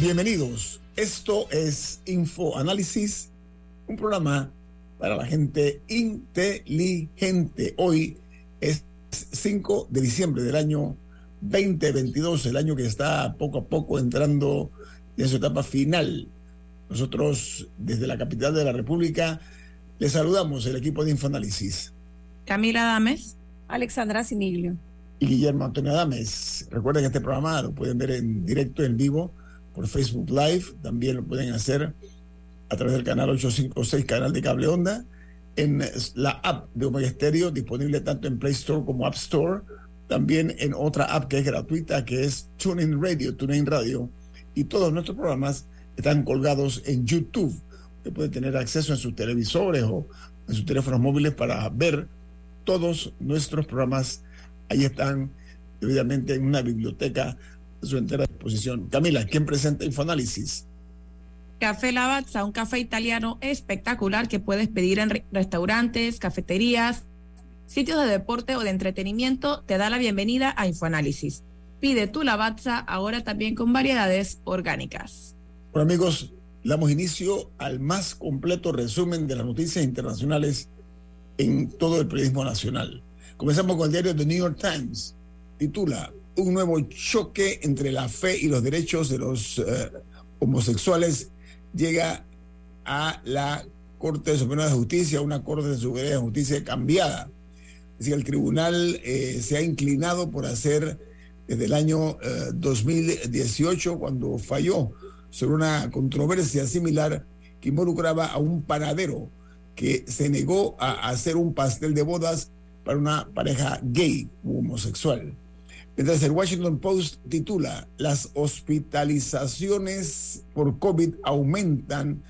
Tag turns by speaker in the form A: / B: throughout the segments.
A: Bienvenidos. Esto es Info Análisis, un programa para la gente inteligente. Hoy es 5 de diciembre del año 2022, el año que está poco a poco entrando en su etapa final. Nosotros, desde la capital de la República, les saludamos el equipo de Infoanálisis.
B: Camila Dames.
C: Alexandra Siniglio
A: y Guillermo Antonio Adames. Recuerden que este programa lo pueden ver en directo, en vivo, por Facebook Live. También lo pueden hacer a través del canal 856, canal de cable onda, en la app de Omega Stereo, disponible tanto en Play Store como App Store. También en otra app que es gratuita, que es TuneIn Radio, TuneIn Radio. Y todos nuestros programas están colgados en YouTube. Usted puede tener acceso en sus televisores o en sus teléfonos móviles para ver todos nuestros programas ahí están debidamente en una biblioteca a su entera disposición. Camila, ¿quién presenta Infoanálisis?
B: Café Lavazza, un café italiano espectacular que puedes pedir en restaurantes, cafeterías, sitios de deporte o de entretenimiento, te da la bienvenida a Infoanálisis. Pide tu Lavazza ahora también con variedades orgánicas.
A: Bueno amigos, damos inicio al más completo resumen de las noticias internacionales en todo el periodismo nacional. Comenzamos con el diario The New York Times. Titula Un nuevo choque entre la fe y los derechos de los eh, homosexuales llega a la Corte Suprema de Justicia, una Corte Suprema de Justicia cambiada. Es decir, el tribunal eh, se ha inclinado por hacer desde el año 2018, eh, cuando falló sobre una controversia similar que involucraba a un panadero que se negó a hacer un pastel de bodas para una pareja gay u homosexual. Mientras el Washington Post titula, las hospitalizaciones por COVID aumentan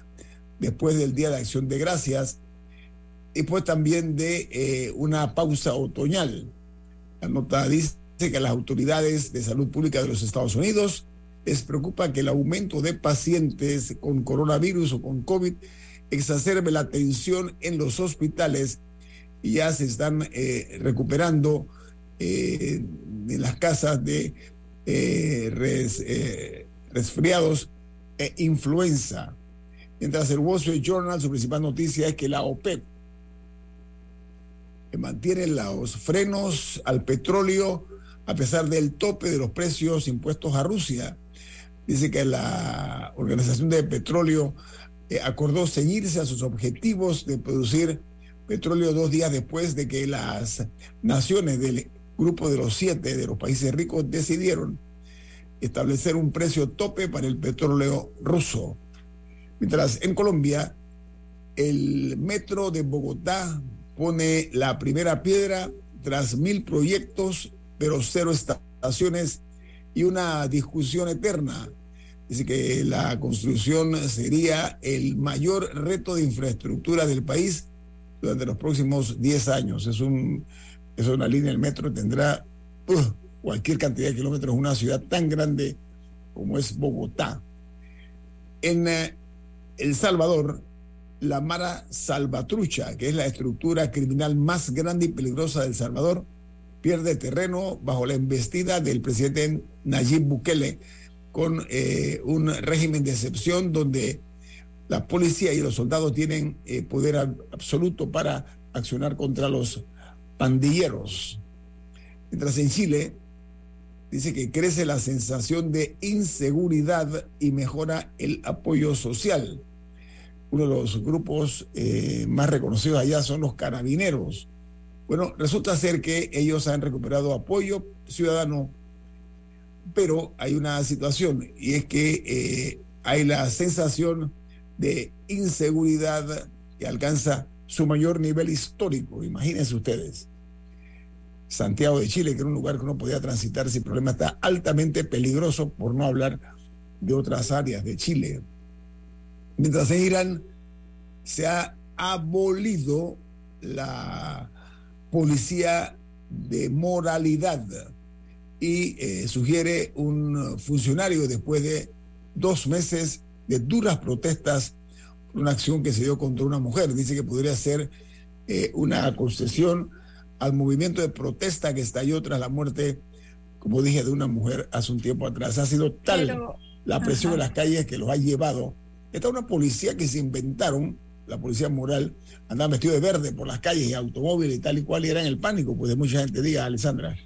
A: después del Día de Acción de Gracias, y pues también de eh, una pausa otoñal. La nota dice que las autoridades de salud pública de los Estados Unidos les preocupa que el aumento de pacientes con coronavirus o con COVID exacerbe la tensión en los hospitales y ya se están eh, recuperando eh, en las casas de eh, resfriados e influenza. Mientras el Wall Street Journal, su principal noticia es que la OPEP mantiene los frenos al petróleo a pesar del tope de los precios impuestos a Rusia. Dice que la Organización de Petróleo acordó ceñirse a sus objetivos de producir petróleo dos días después de que las naciones del grupo de los siete de los países ricos decidieron establecer un precio tope para el petróleo ruso. Mientras en Colombia, el metro de Bogotá pone la primera piedra tras mil proyectos, pero cero estaciones y una discusión eterna. Dice que la construcción sería el mayor reto de infraestructura del país durante los próximos 10 años. Es, un, es una línea del metro, tendrá cualquier cantidad de kilómetros, una ciudad tan grande como es Bogotá. En eh, El Salvador, la Mara Salvatrucha, que es la estructura criminal más grande y peligrosa del Salvador, pierde terreno bajo la embestida del presidente Nayib Bukele con eh, un régimen de excepción donde la policía y los soldados tienen eh, poder absoluto para accionar contra los pandilleros. Mientras en Chile dice que crece la sensación de inseguridad y mejora el apoyo social. Uno de los grupos eh, más reconocidos allá son los carabineros. Bueno, resulta ser que ellos han recuperado apoyo ciudadano pero hay una situación y es que eh, hay la sensación de inseguridad que alcanza su mayor nivel histórico. Imagínense ustedes. Santiago de Chile, que era un lugar que uno podía transitar sin problema, está altamente peligroso, por no hablar de otras áreas de Chile. Mientras en Irán se ha abolido la policía de moralidad y eh, sugiere un funcionario después de dos meses de duras protestas por una acción que se dio contra una mujer. Dice que podría ser eh, una concesión al movimiento de protesta que estalló tras la muerte, como dije, de una mujer hace un tiempo atrás. Ha sido tal la presión en las calles que los ha llevado. Está una policía que se inventaron, la policía moral, andaba vestido de verde por las calles y automóviles y tal y cual, y era en el pánico, pues de mucha gente. Diga, Alessandra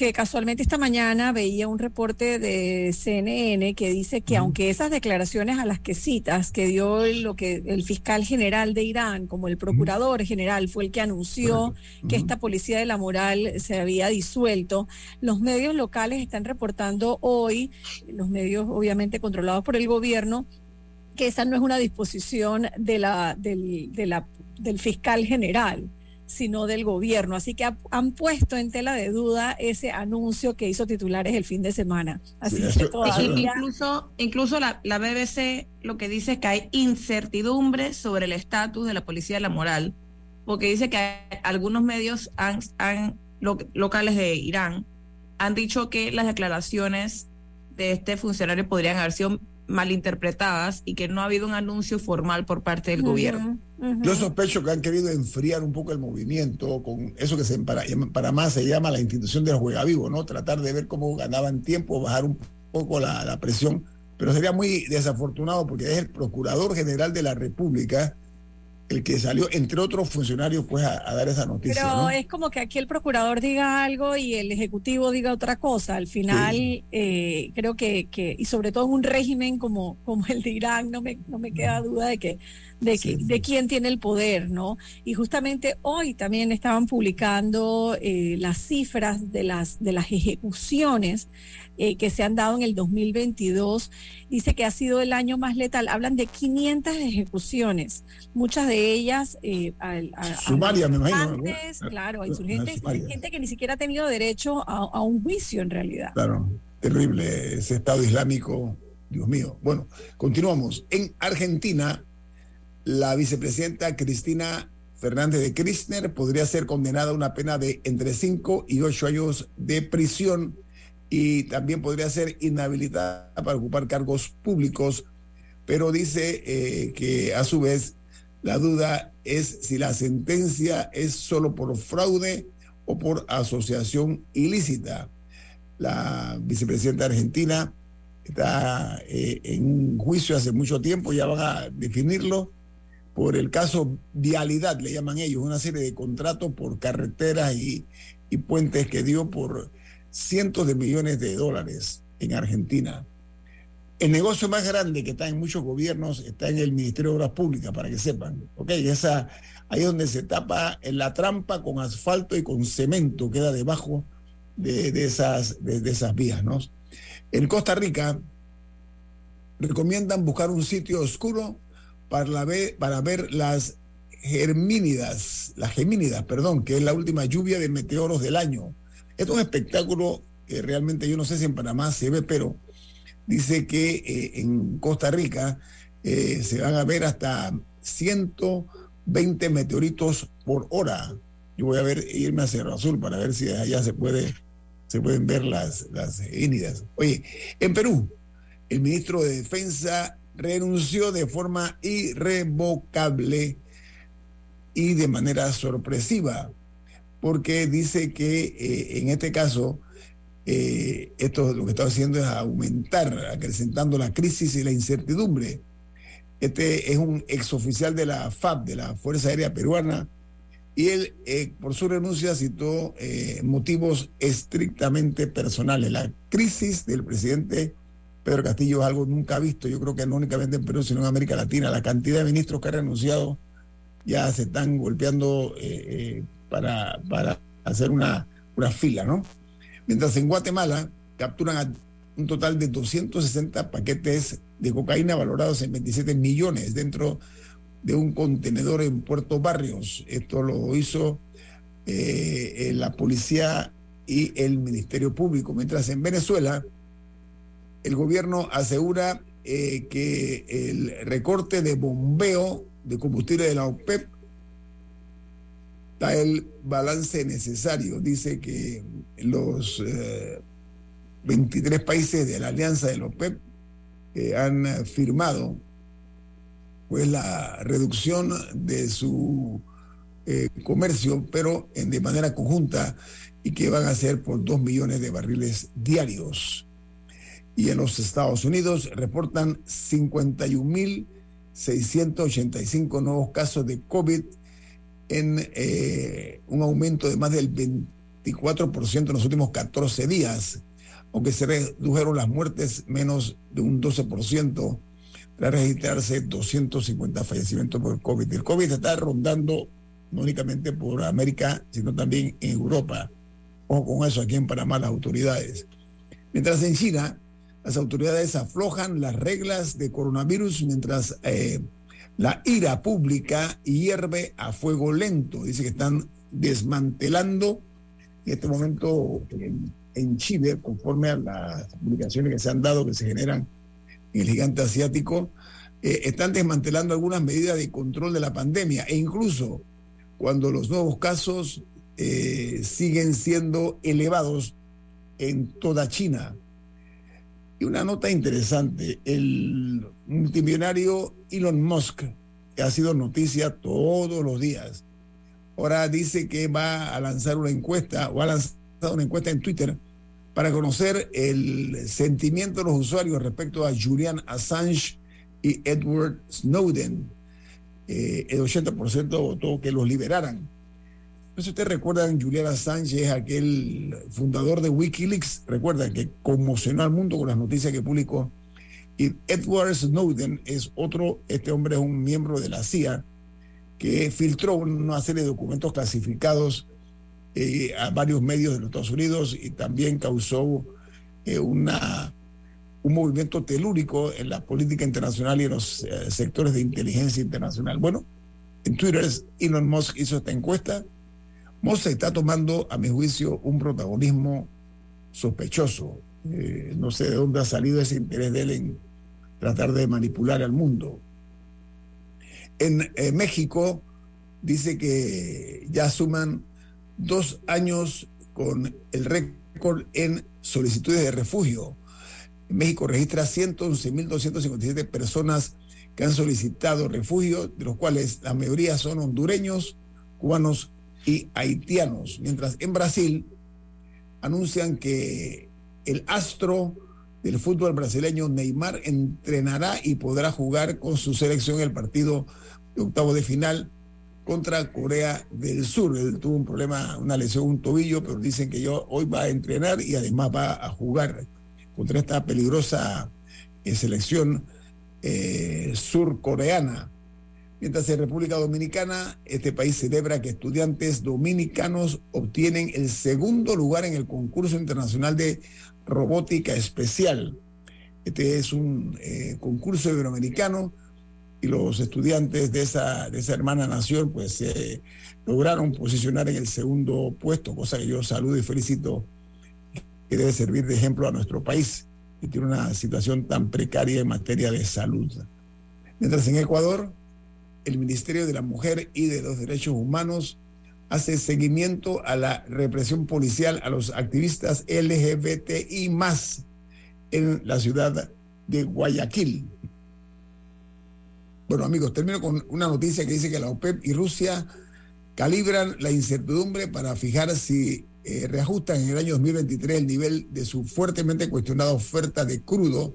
C: que casualmente esta mañana veía un reporte de CNN que dice que aunque esas declaraciones a las que citas que dio lo que el fiscal general de Irán como el procurador general fue el que anunció que esta policía de la moral se había disuelto, los medios locales están reportando hoy, los medios obviamente controlados por el gobierno, que esa no es una disposición de la, del, de la, del fiscal general sino del gobierno. Así que han puesto en tela de duda ese anuncio que hizo titulares el fin de semana. Así que
B: Incluso, incluso la, BBC lo que dice es que hay incertidumbre sobre el estatus de la policía de la moral, porque dice que algunos medios han, locales de Irán han dicho que las declaraciones de este funcionario podrían haber sido malinterpretadas y que no ha habido un anuncio formal por parte del gobierno.
A: Yo sospecho que han querido enfriar un poco el movimiento con eso que se, para, para más se llama la institución del juega vivo, ¿no? Tratar de ver cómo ganaban tiempo, bajar un poco la, la presión, pero sería muy desafortunado porque es el Procurador General de la República el que salió, entre otros funcionarios, pues a, dar esa noticia.
C: Pero es como que aquí el procurador diga algo y el ejecutivo diga otra cosa. Al final, eh, creo que, que, y sobre todo en un régimen como, como el de Irán, no me, no me queda duda de que de, de quién tiene el poder, ¿no? Y justamente hoy también estaban publicando eh, las cifras de las, de las ejecuciones eh, que se han dado en el 2022. Dice que ha sido el año más letal. Hablan de 500 ejecuciones, muchas de ellas...
A: Eh, Sumarias, me imagino.
C: Claro, insurgentes, gente que ni siquiera ha tenido derecho a, a un juicio en realidad.
A: Claro, terrible ese Estado Islámico. Dios mío. Bueno, continuamos. En Argentina, la vicepresidenta Cristina Fernández de Kirchner podría ser condenada a una pena de entre 5 y 8 años de prisión y también podría ser inhabilitada para ocupar cargos públicos, pero dice eh, que a su vez la duda es si la sentencia es solo por fraude o por asociación ilícita. La vicepresidenta argentina está eh, en un juicio hace mucho tiempo, ya van a definirlo por el caso Vialidad, le llaman ellos, una serie de contratos por carreteras y, y puentes que dio por cientos de millones de dólares en Argentina. El negocio más grande que está en muchos gobiernos está en el Ministerio de Obras Públicas, para que sepan. Esa, ahí es donde se tapa en la trampa con asfalto y con cemento, queda debajo de, esas, vías. ¿no? En Costa Rica recomiendan buscar un sitio oscuro para ver, las germínidas, las gemínidas, perdón, que es la última lluvia de meteoros del año. Es un espectáculo que realmente yo no sé si en Panamá se ve, pero dice que eh, en Costa Rica eh, se van a ver hasta 120 meteoritos por hora. Yo voy a ver, irme a Cerro Azul para ver si allá se puede se pueden ver las, las Oye, en Perú, el ministro de Defensa renunció de forma irrevocable y de manera sorpresiva porque dice que eh, en este caso eh, esto lo que está haciendo es aumentar, acrecentando la crisis y la incertidumbre. Este es un exoficial de la FAB, de la Fuerza Aérea Peruana, y él, eh, por su renuncia, citó motivos estrictamente personales. La crisis del presidente Pedro Castillo es algo nunca visto, yo creo que no únicamente en Perú, sino en América Latina. La cantidad de ministros que han renunciado ya se están golpeando para, para hacer una, una fila, ¿no? Mientras en Guatemala capturan un total de 260 paquetes de cocaína valorados en 27 millones dentro de un contenedor en Puerto Barrios. Esto lo hizo eh, eh, la policía y el Ministerio Público. Mientras en Venezuela, el gobierno asegura eh, que el recorte de bombeo de combustible de la OPEP da el balance necesario. Dice que los 23 países de la alianza de la OPEP han firmado pues la reducción de su eh, comercio, pero en, de manera conjunta y que van a ser por 2 millones de barriles diarios. Y en los Estados Unidos reportan 51.685 nuevos casos de COVID en eh, un aumento de más del 24% en los últimos 14 días, aunque se redujeron las muertes menos de un 12% para registrarse 250 fallecimientos por COVID. El COVID está rondando no únicamente por América, sino también en Europa. Ojo con eso aquí en Panamá las autoridades. Mientras en China, las autoridades aflojan las reglas de coronavirus mientras eh, la ira pública hierve a fuego lento. Dice que están desmantelando en este momento en, en Chile, conforme a las publicaciones que se han dado, que se generan el gigante asiático, eh, están desmantelando algunas medidas de control de la pandemia e incluso cuando los nuevos casos eh, siguen siendo elevados en toda China. Y una nota interesante, el multimillonario Elon Musk, que ha sido noticia todos los días, ahora dice que va a lanzar una encuesta o ha lanzado una encuesta en Twitter para conocer el sentimiento de los usuarios respecto a Julian Assange y Edward Snowden. Eh, el 80% votó que los liberaran. No sé si ustedes recuerdan, Julian Assange aquel fundador de Wikileaks, recuerdan que conmocionó al mundo con las noticias que publicó. Y Edward Snowden es otro, este hombre es un miembro de la CIA que filtró una serie de documentos clasificados eh, a varios medios de los Estados Unidos y también causó eh, una, un movimiento telúrico en la política internacional y en los eh, sectores de inteligencia internacional. Bueno, en Twitter Elon Musk hizo esta encuesta. Musk está tomando, a mi juicio, un protagonismo sospechoso. no sé de dónde ha salido ese interés de él en tratar de manipular al mundo. En México dice que ya suman dos años con el récord en solicitudes de refugio. México registra 111.257 personas que han solicitado refugio, de los cuales la mayoría son hondureños, cubanos y haitianos. Mientras en Brasil anuncian que el astro del fútbol brasileño Neymar entrenará y podrá jugar con su selección el partido de octavo de final contra Corea del Sur. Él tuvo un problema, una lesión, un tobillo, pero dicen que yo hoy va a entrenar y además va a jugar contra esta peligrosa eh, selección eh, surcoreana. Mientras en República Dominicana, este país celebra que estudiantes dominicanos obtienen el segundo lugar en el concurso internacional de robótica especial. Este es un eh, concurso iberoamericano y los estudiantes de esa, de esa hermana nación pues lograron posicionar en el segundo puesto, cosa que yo saludo y felicito, que debe servir de ejemplo a nuestro país, que tiene una situación tan precaria en materia de salud. Mientras en Ecuador, el Ministerio de la Mujer y de los Derechos Humanos hace seguimiento a la represión policial a los activistas LGBTI más en la ciudad de Guayaquil. Bueno, amigos, termino con una noticia que dice que la OPEP y Rusia calibran la incertidumbre para fijar si eh, reajustan en el año 2023 el nivel de su fuertemente cuestionada oferta de crudo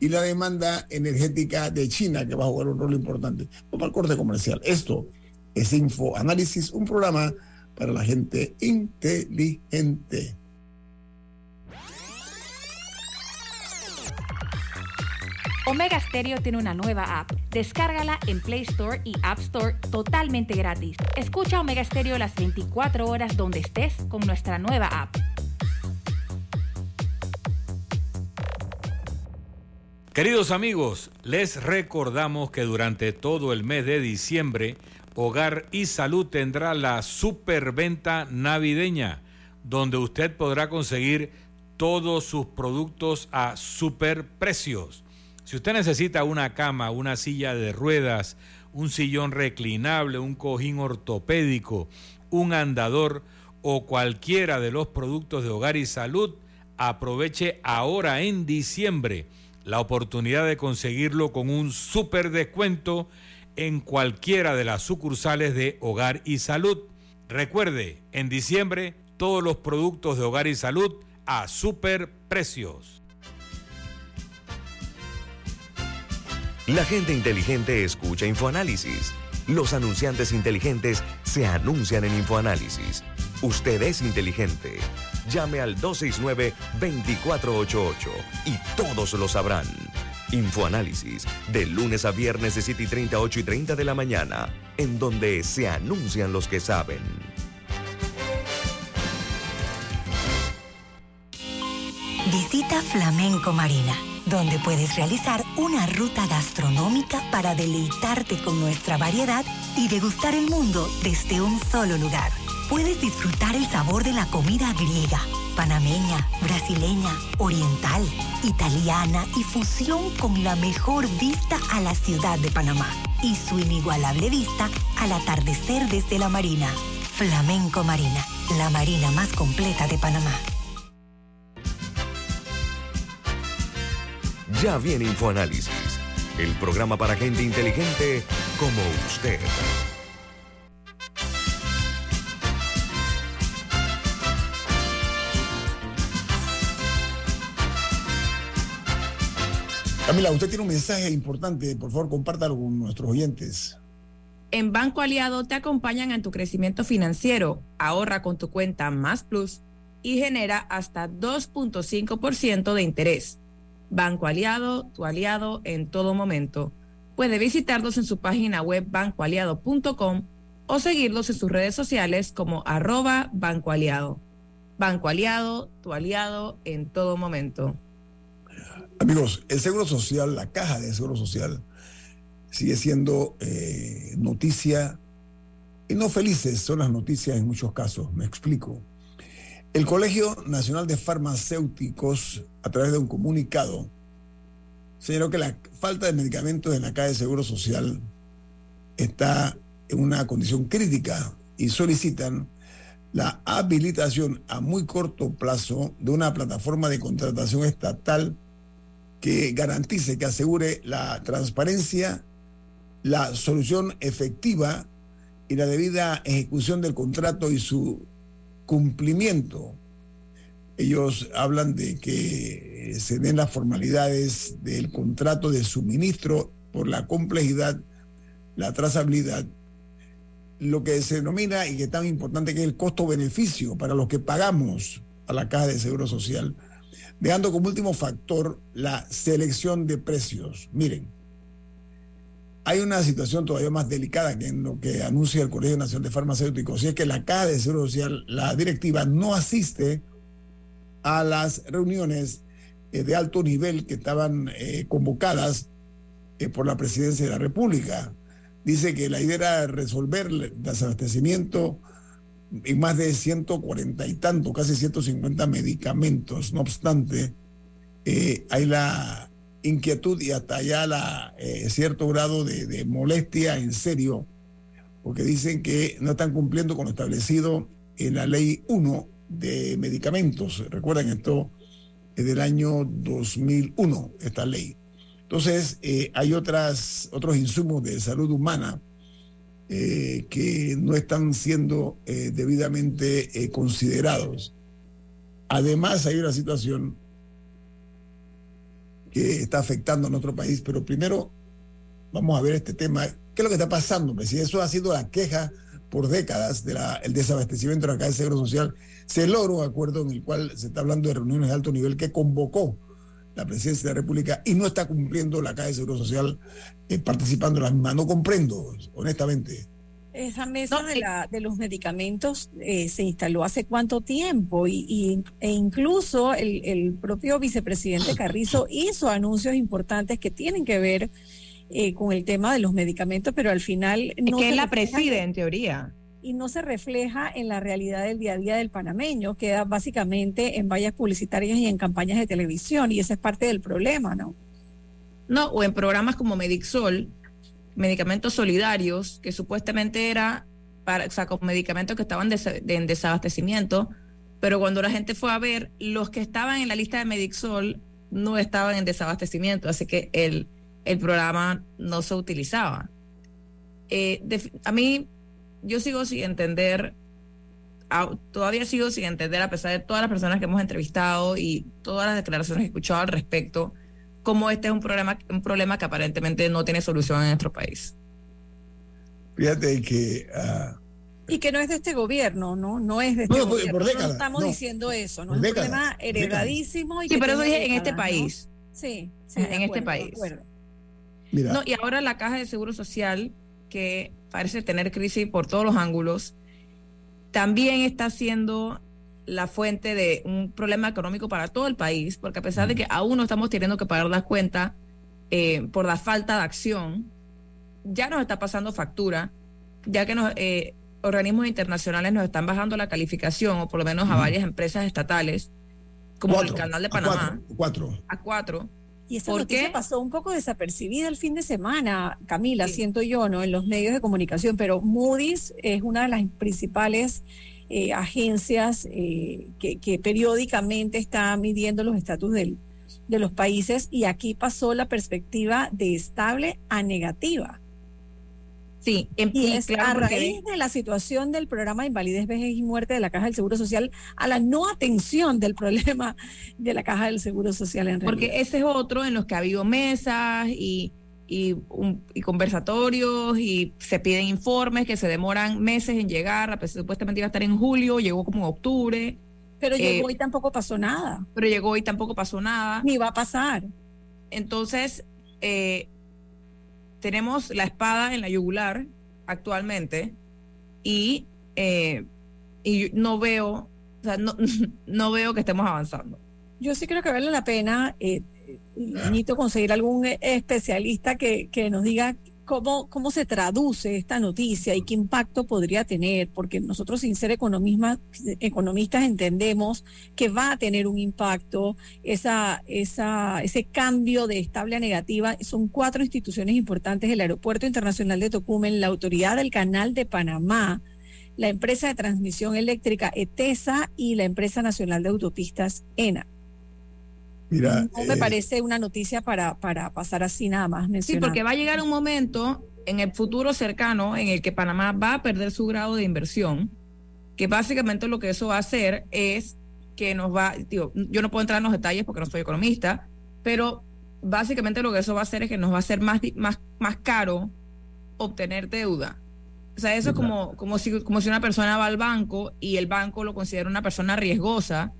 A: y la demanda energética de China, que va a jugar un rol importante. Vamos al corte comercial. Esto es Info Análisis, un programa para la gente inteligente.
D: Omega Stereo tiene una nueva app. Descárgala en Play Store y App Store totalmente gratis. Escucha Omega Stereo las 24 horas donde estés con nuestra nueva app.
E: Queridos amigos, les recordamos que durante todo el mes de diciembre, Hogar y Salud tendrá la superventa navideña, donde usted podrá conseguir todos sus productos a superprecios. Si usted necesita una cama, una silla de ruedas, un sillón reclinable, un cojín ortopédico, un andador o cualquiera de los productos de hogar y salud, aproveche ahora en diciembre la oportunidad de conseguirlo con un super descuento en cualquiera de las sucursales de Hogar y Salud. Recuerde, en diciembre todos los productos de Hogar y Salud a super precios.
F: La gente inteligente escucha InfoAnálisis. Los anunciantes inteligentes se anuncian en InfoAnálisis. Usted es inteligente. Llame al 269-2488 y todos lo sabrán. Infoanálisis, de lunes a viernes de 7 y 30, 8 y 30 de la mañana, en donde se anuncian los que saben.
G: Visita Flamenco Marina, donde puedes realizar una ruta gastronómica para deleitarte con nuestra variedad y degustar el mundo desde un solo lugar puedes disfrutar el sabor de la comida griega, panameña, brasileña, oriental, italiana y fusión con la mejor vista a la ciudad de Panamá y su inigualable vista al atardecer desde la marina. Flamenco Marina, la marina más completa de Panamá.
F: Ya viene InfoAnálisis, el programa para gente inteligente como usted.
A: Camila, usted tiene un mensaje importante, por favor, compártalo con nuestros oyentes.
B: En Banco Aliado te acompañan en tu crecimiento financiero. Ahorra con tu cuenta Más Plus y genera hasta 2.5% de interés. Banco Aliado, tu aliado en todo momento. Puede visitarlos en su página web bancoaliado.com o seguirlos en sus redes sociales como arroba Banco Aliado. Banco Aliado, tu aliado en todo momento.
A: Amigos, el Seguro Social, la caja de Seguro Social, sigue siendo eh, noticia, y no felices son las noticias en muchos casos, me explico. El Colegio Nacional de Farmacéuticos, a través de un comunicado, señaló que la falta de medicamentos en la caja de Seguro Social está en una condición crítica y solicitan la habilitación a muy corto plazo de una plataforma de contratación estatal que garantice, que asegure la transparencia, la solución efectiva y la debida ejecución del contrato y su cumplimiento. Ellos hablan de que se den las formalidades del contrato de suministro por la complejidad, la trazabilidad, lo que se denomina y que es tan importante que es el costo-beneficio para los que pagamos a la Caja de Seguro Social dejando como último factor la selección de precios. Miren, hay una situación todavía más delicada que en lo que anuncia el Colegio Nacional de Farmacéuticos, y es que la Caja de Seguro Social, la directiva, no asiste a las reuniones eh, de alto nivel que estaban eh, convocadas eh, por la presidencia de la República. Dice que la idea era resolver el desabastecimiento y más de 140 y tanto, casi 150 medicamentos. No obstante, eh, hay la inquietud y hasta allá la, eh, cierto grado de, molestia en serio, porque dicen que no están cumpliendo con lo establecido en la ley 1 de medicamentos. Recuerden, esto es del año 2001, esta ley. Entonces, eh, hay otras, otros insumos de salud humana eh, que no están siendo eh, debidamente eh, considerados. Además, hay una situación que está afectando a nuestro país, pero primero vamos a ver este tema. ¿Qué es lo que está pasando? Si eso ha sido la queja por décadas del el desabastecimiento de la Caja de Seguro Social, se logró un acuerdo en el cual se está hablando de reuniones de alto nivel que convocó la presidencia de la República y no está cumpliendo la Caja de Seguro Social eh, participando en la misma. No comprendo, honestamente.
C: Esa mesa de, la, de los medicamentos eh, se instaló hace cuánto tiempo y, e incluso el, propio vicepresidente Carrizo hizo anuncios importantes que tienen que ver eh, con el tema de los medicamentos, pero al final
B: no que la preside en teoría
C: y no se refleja en la realidad del día a día del panameño, queda básicamente en vallas publicitarias y en campañas de televisión y esa es parte del problema, ¿no?
B: No, o en programas como Medixol, medicamentos solidarios, que supuestamente era para, o sea, con medicamentos que estaban en desabastecimiento, pero cuando la gente fue a ver, los que estaban en la lista de Medixol no estaban en desabastecimiento, así que el, el programa no se utilizaba. Eh, a mí, yo sigo sin entender, todavía sigo sin entender, a pesar de todas las personas que hemos entrevistado y todas las declaraciones que he escuchado al respecto, cómo este es un problema, un problema que aparentemente no tiene solución en nuestro país.
A: Fíjate que... Ah,
C: y que no es de este gobierno, ¿no? No es de este gobierno. no estamos diciendo eso, ¿no? es un problema heredadísimo.
B: Y sí, pero eso dije en este país.
C: Sí,
B: en este país. No, y ahora la caja de seguro social, que parece tener crisis por todos los ángulos, también está siendo la fuente de un problema económico para todo el país, porque a pesar de que aún no estamos teniendo que pagar las cuentas eh, por la falta de acción, ya nos está pasando factura, ya que nos, eh, organismos internacionales nos están bajando la calificación, o por lo menos a varias empresas estatales, como el Canal de Panamá.
A: A cuatro.
B: A cuatro.
C: Y esa noticia pasó un poco desapercibida el fin de semana, Camila, siento yo, ¿no? En los medios de comunicación, pero Moody's es una de las principales eh, agencias eh, que, periódicamente están midiendo los estatus de los países y aquí pasó la perspectiva de estable a negativa.
B: Sí,
C: y es a raíz de la situación del programa de invalidez, vejez y muerte de la Caja del Seguro Social a la no atención del problema de la Caja del Seguro Social en realidad.
B: Porque ese es otro en los que ha habido mesas y y, conversatorios y se piden informes que se demoran meses en llegar, supuestamente iba a estar en julio, llegó como en octubre.
C: Pero llegó eh, y tampoco pasó nada.
B: Pero llegó y tampoco pasó nada.
C: Ni va a pasar.
B: Entonces, eh, tenemos la espada en la yugular actualmente y, eh, y no veo, o sea, no, no veo que estemos avanzando.
C: Yo sí creo que vale la pena necesito conseguir algún especialista que, nos diga cómo, cómo se traduce esta noticia y qué impacto podría tener, porque nosotros sin ser economistas, economistas entendemos que va a tener un impacto esa, esa, ese cambio de estable a negativa. Son cuatro instituciones importantes, el Aeropuerto Internacional de Tocumen, la Autoridad del Canal de Panamá, la empresa de transmisión eléctrica ETESA y la empresa nacional de autopistas ENA no me eh, parece una noticia para, para pasar así nada más.
B: Sí, porque va a llegar un momento en el futuro cercano en el que Panamá va a perder su grado de inversión, que básicamente lo que eso va a hacer es que nos va, digo, yo no puedo entrar en los detalles porque no soy economista, pero básicamente lo que eso va a hacer es que nos va a hacer más, más, más caro obtener deuda. O sea, eso es como, como, si, como si una persona va al banco y el banco lo considera una persona riesgosa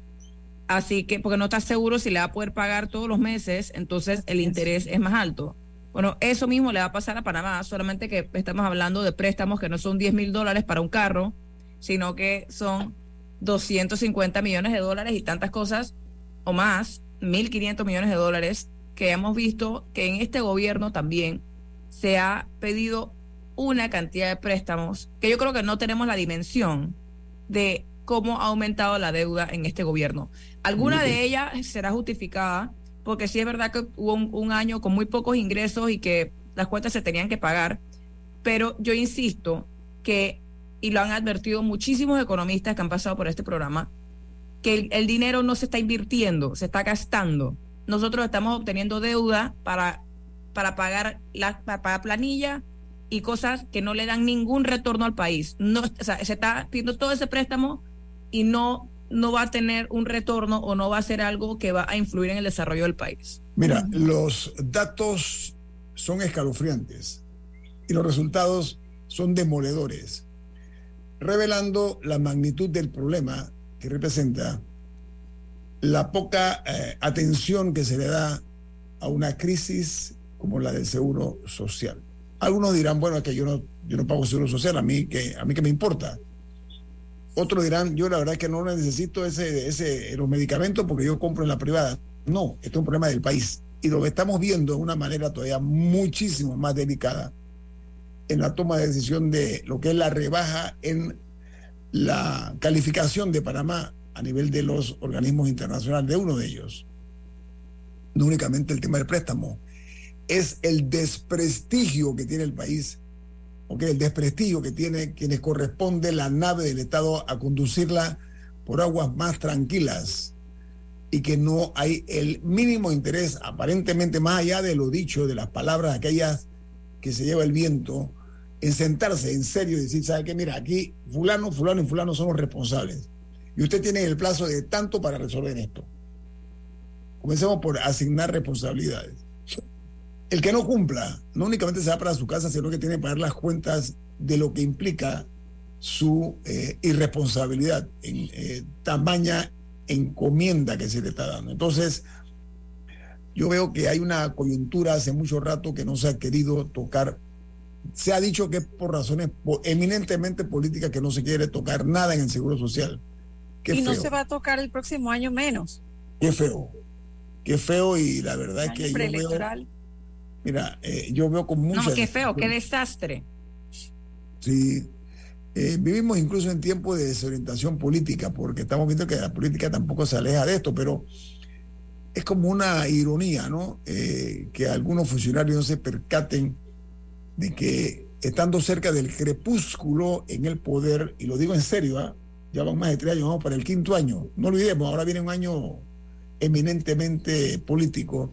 B: Así que, porque no está seguro si le va a poder pagar todos los meses, entonces el interés es más alto. Bueno, eso mismo le va a pasar a Panamá, solamente que estamos hablando de préstamos que no son 10 mil dólares para un carro, sino que son 250 millones de dólares y tantas cosas o más, 1.500 millones de dólares, que hemos visto que en este gobierno también se ha pedido una cantidad de préstamos que yo creo que no tenemos la dimensión de cómo ha aumentado la deuda en este gobierno. Alguna de ellas será justificada porque sí es verdad que hubo un, año con muy pocos ingresos y que las cuentas se tenían que pagar, pero yo insisto que, y lo han advertido muchísimos economistas que han pasado por este programa, que el, dinero no se está invirtiendo, se está gastando. Nosotros estamos obteniendo deuda para, para pagar la para planilla y cosas que no le dan ningún retorno al país. No, o sea, se está pidiendo todo ese préstamo y no, no va a tener un retorno o no va a ser algo que va a influir en el desarrollo del país.
A: Mira, los datos son escalofriantes y los resultados son demoledores, revelando la magnitud del problema que representa la poca eh, atención que se le da a una crisis como la del seguro social. Algunos dirán, bueno, es que yo no, yo no pago seguro social, a mí que, a mí que me importa. Otros dirán, yo la verdad es que no necesito ese, ese, los medicamentos porque yo compro en la privada. No, esto es un problema del país. Y lo que estamos viendo de una manera todavía muchísimo más delicada en la toma de decisión de lo que es la rebaja en la calificación de Panamá a nivel de los organismos internacionales, de uno de ellos. No únicamente el tema del préstamo, es el desprestigio que tiene el país, okay, el desprestigio que tiene quienes corresponde la nave del Estado a conducirla por aguas más tranquilas y que no hay el mínimo interés, aparentemente más allá de lo dicho, de las palabras aquellas que se lleva el viento, en sentarse en serio y decir, ¿sabe qué? Mira, aquí fulano, fulano y fulano son los responsables. Y usted tiene el plazo de tanto para resolver esto. Comencemos por asignar responsabilidades. El que no cumpla, no únicamente se va para su casa, sino que tiene que pagar las cuentas de lo que implica su eh, irresponsabilidad en eh, tamaña encomienda que se le está dando. Entonces, yo veo que hay una coyuntura hace mucho rato que no se ha querido tocar. Se ha dicho que es por razones eminentemente políticas que no se quiere tocar nada en el Seguro Social.
C: y no se va a tocar el próximo año menos.
A: Qué feo. Qué feo y la verdad es que yo veo, Mira, eh, yo veo con mucha...
B: No, qué feo, qué desastre.
A: Sí, eh, vivimos incluso en tiempos de desorientación política, porque estamos viendo que la política tampoco se aleja de esto, pero es como una ironía, ¿no? Eh, que algunos funcionarios no se percaten de que estando cerca del crepúsculo en el poder, y lo digo en serio, ¿ah? ya van más de tres años, vamos para el quinto año, no olvidemos, ahora viene un año eminentemente político,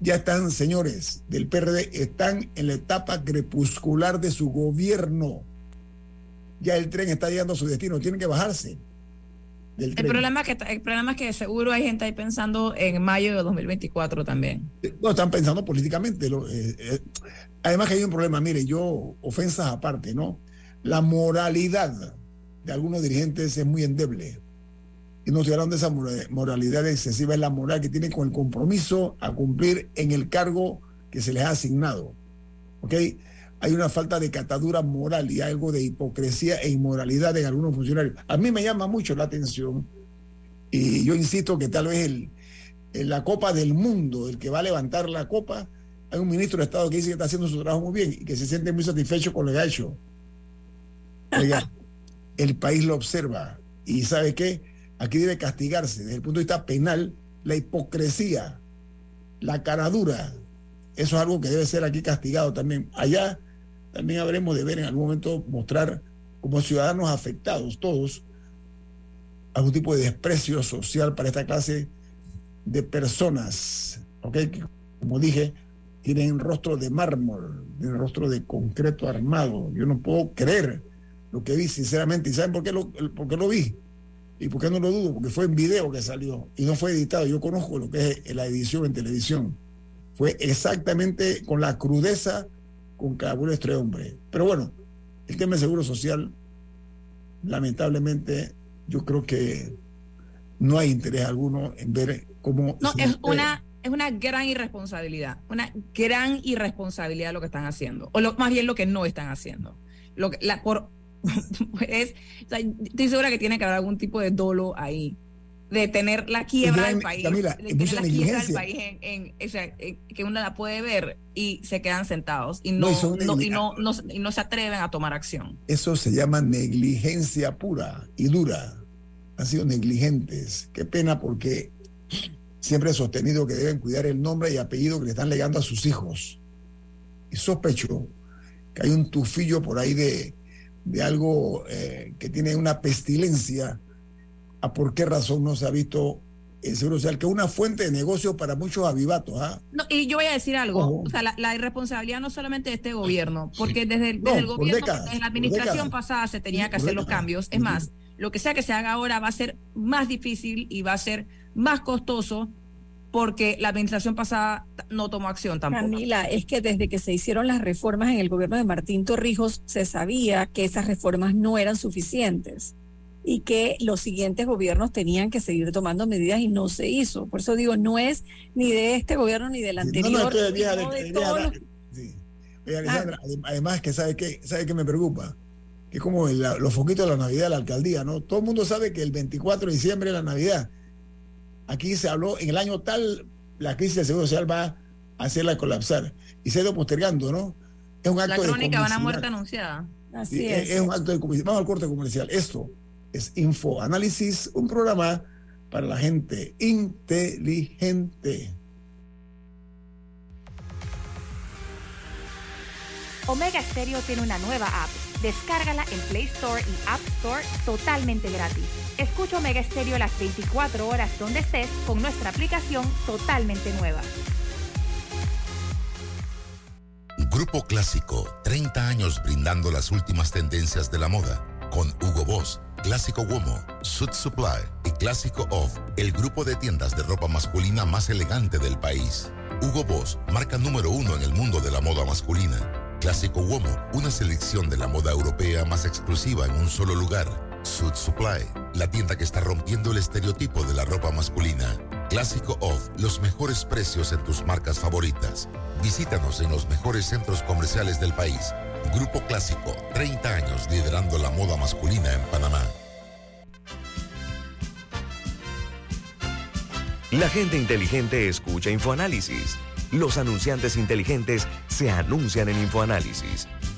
A: ya están, señores del PRD, están en la etapa crepuscular de su gobierno ya el tren está llegando a su destino, tienen que bajarse.
B: El problema, es que, el problema es que seguro hay gente ahí pensando en mayo de 2024 también.
A: No, están pensando políticamente. Lo, eh, eh, además que hay un problema, mire, yo, ofensas aparte, ¿no? La moralidad de algunos dirigentes es muy endeble. Y no estoy hablando de esa moralidad excesiva, es la moral que tienen con el compromiso a cumplir en el cargo que se les ha asignado. ¿Ok? hay una falta de catadura moral y algo de hipocresía e inmoralidad en algunos funcionarios. A mí me llama mucho la atención y yo insisto que tal vez el, la Copa del Mundo, el que va a levantar la copa, hay un ministro de Estado que dice que está haciendo su trabajo muy bien y que se siente muy satisfecho con lo que ha hecho. Oiga, el país lo observa y ¿sabe qué? Aquí debe castigarse desde el punto de vista penal la hipocresía, la caradura. Eso es algo que debe ser aquí castigado también. Allá también habremos de ver en algún momento mostrar como ciudadanos afectados todos algún tipo de desprecio social para esta clase de personas, ¿ok? como dije, tienen rostro de mármol, tienen rostro de concreto armado. Yo no puedo creer lo que vi, sinceramente. ¿Y saben por qué lo, por qué lo vi? ¿Y por qué no lo dudo? Porque fue en video que salió y no fue editado. Yo conozco lo que es la edición en televisión. Fue exactamente con la crudeza con uno de este hombre. Pero bueno, el tema del seguro social, lamentablemente, yo creo que no hay interés alguno en ver cómo...
B: No, es una, es una gran irresponsabilidad, una gran irresponsabilidad lo que están haciendo, o lo, más bien lo que no están haciendo. Lo que, la, por, es, estoy segura que tiene que haber algún tipo de dolo ahí de tener la quiebra del país, de tener la quiebra del país en, que uno la puede ver y se quedan sentados y no, no, y no, no, se atreven a tomar acción.
A: Eso se llama negligencia pura y dura. Han sido negligentes. Qué pena porque siempre he sostenido que deben cuidar el nombre y apellido que le están legando a sus hijos. Y sospecho que hay un tufillo por ahí de, de algo eh, que tiene una pestilencia a por qué razón no se ha visto el Seguro Social, que es una fuente de negocio para muchos avivatos. ¿ah?
B: No, y yo voy a decir algo, o sea, la, irresponsabilidad no solamente de este gobierno, porque desde, el, desde el gobierno, en la administración pasada se tenía que hacer los cambios. Es más, lo que sea que se haga ahora va a ser más difícil y va a ser más costoso porque la administración pasada no tomó acción tampoco.
C: Camila, es que desde que se hicieron las reformas en el gobierno de Martín Torrijos se sabía que esas reformas no eran suficientes y que los siguientes gobiernos tenían que seguir tomando medidas y no se hizo. Por eso digo, no es ni de este gobierno ni del anterior.
A: Alexandra, además que sabe que sabe que me preocupa, que es como los foquitos de la Navidad de la alcaldía, ¿no? Todo el mundo sabe que el 24 de diciembre es la Navidad. Aquí se habló en el año tal, la crisis de seguro social va a hacerla colapsar y se ha ido postergando, ¿no?
B: Es un acto la crónica de, una muerte anunciada.
A: Así es. Es un acto de Vamos al corte comercial. Esto es Info Análisis, un programa para la gente inteligente.
D: Omega Stereo tiene una nueva app. Descárgala en Play Store y App Store totalmente gratis. Escucha Omega Stereo las 24 horas donde estés con nuestra aplicación totalmente nueva.
H: Grupo Clásico, 30 años brindando las últimas tendencias de la moda. Con Hugo Boss, Clásico Womo, Suit Supply y Clásico Off, el grupo de tiendas de ropa masculina más elegante del país. Hugo Boss, marca número uno en el mundo de la moda masculina. Clásico Womo, una selección de la moda europea más exclusiva en un solo lugar. Suit Supply, la tienda que está rompiendo el estereotipo de la ropa masculina. Clásico Off, los mejores precios en tus marcas favoritas. Visítanos en los mejores centros comerciales del país. Grupo Clásico, 30 años liderando la moda masculina en Panamá.
F: La gente inteligente escucha InfoAnálisis. Los anunciantes inteligentes se anuncian en InfoAnálisis.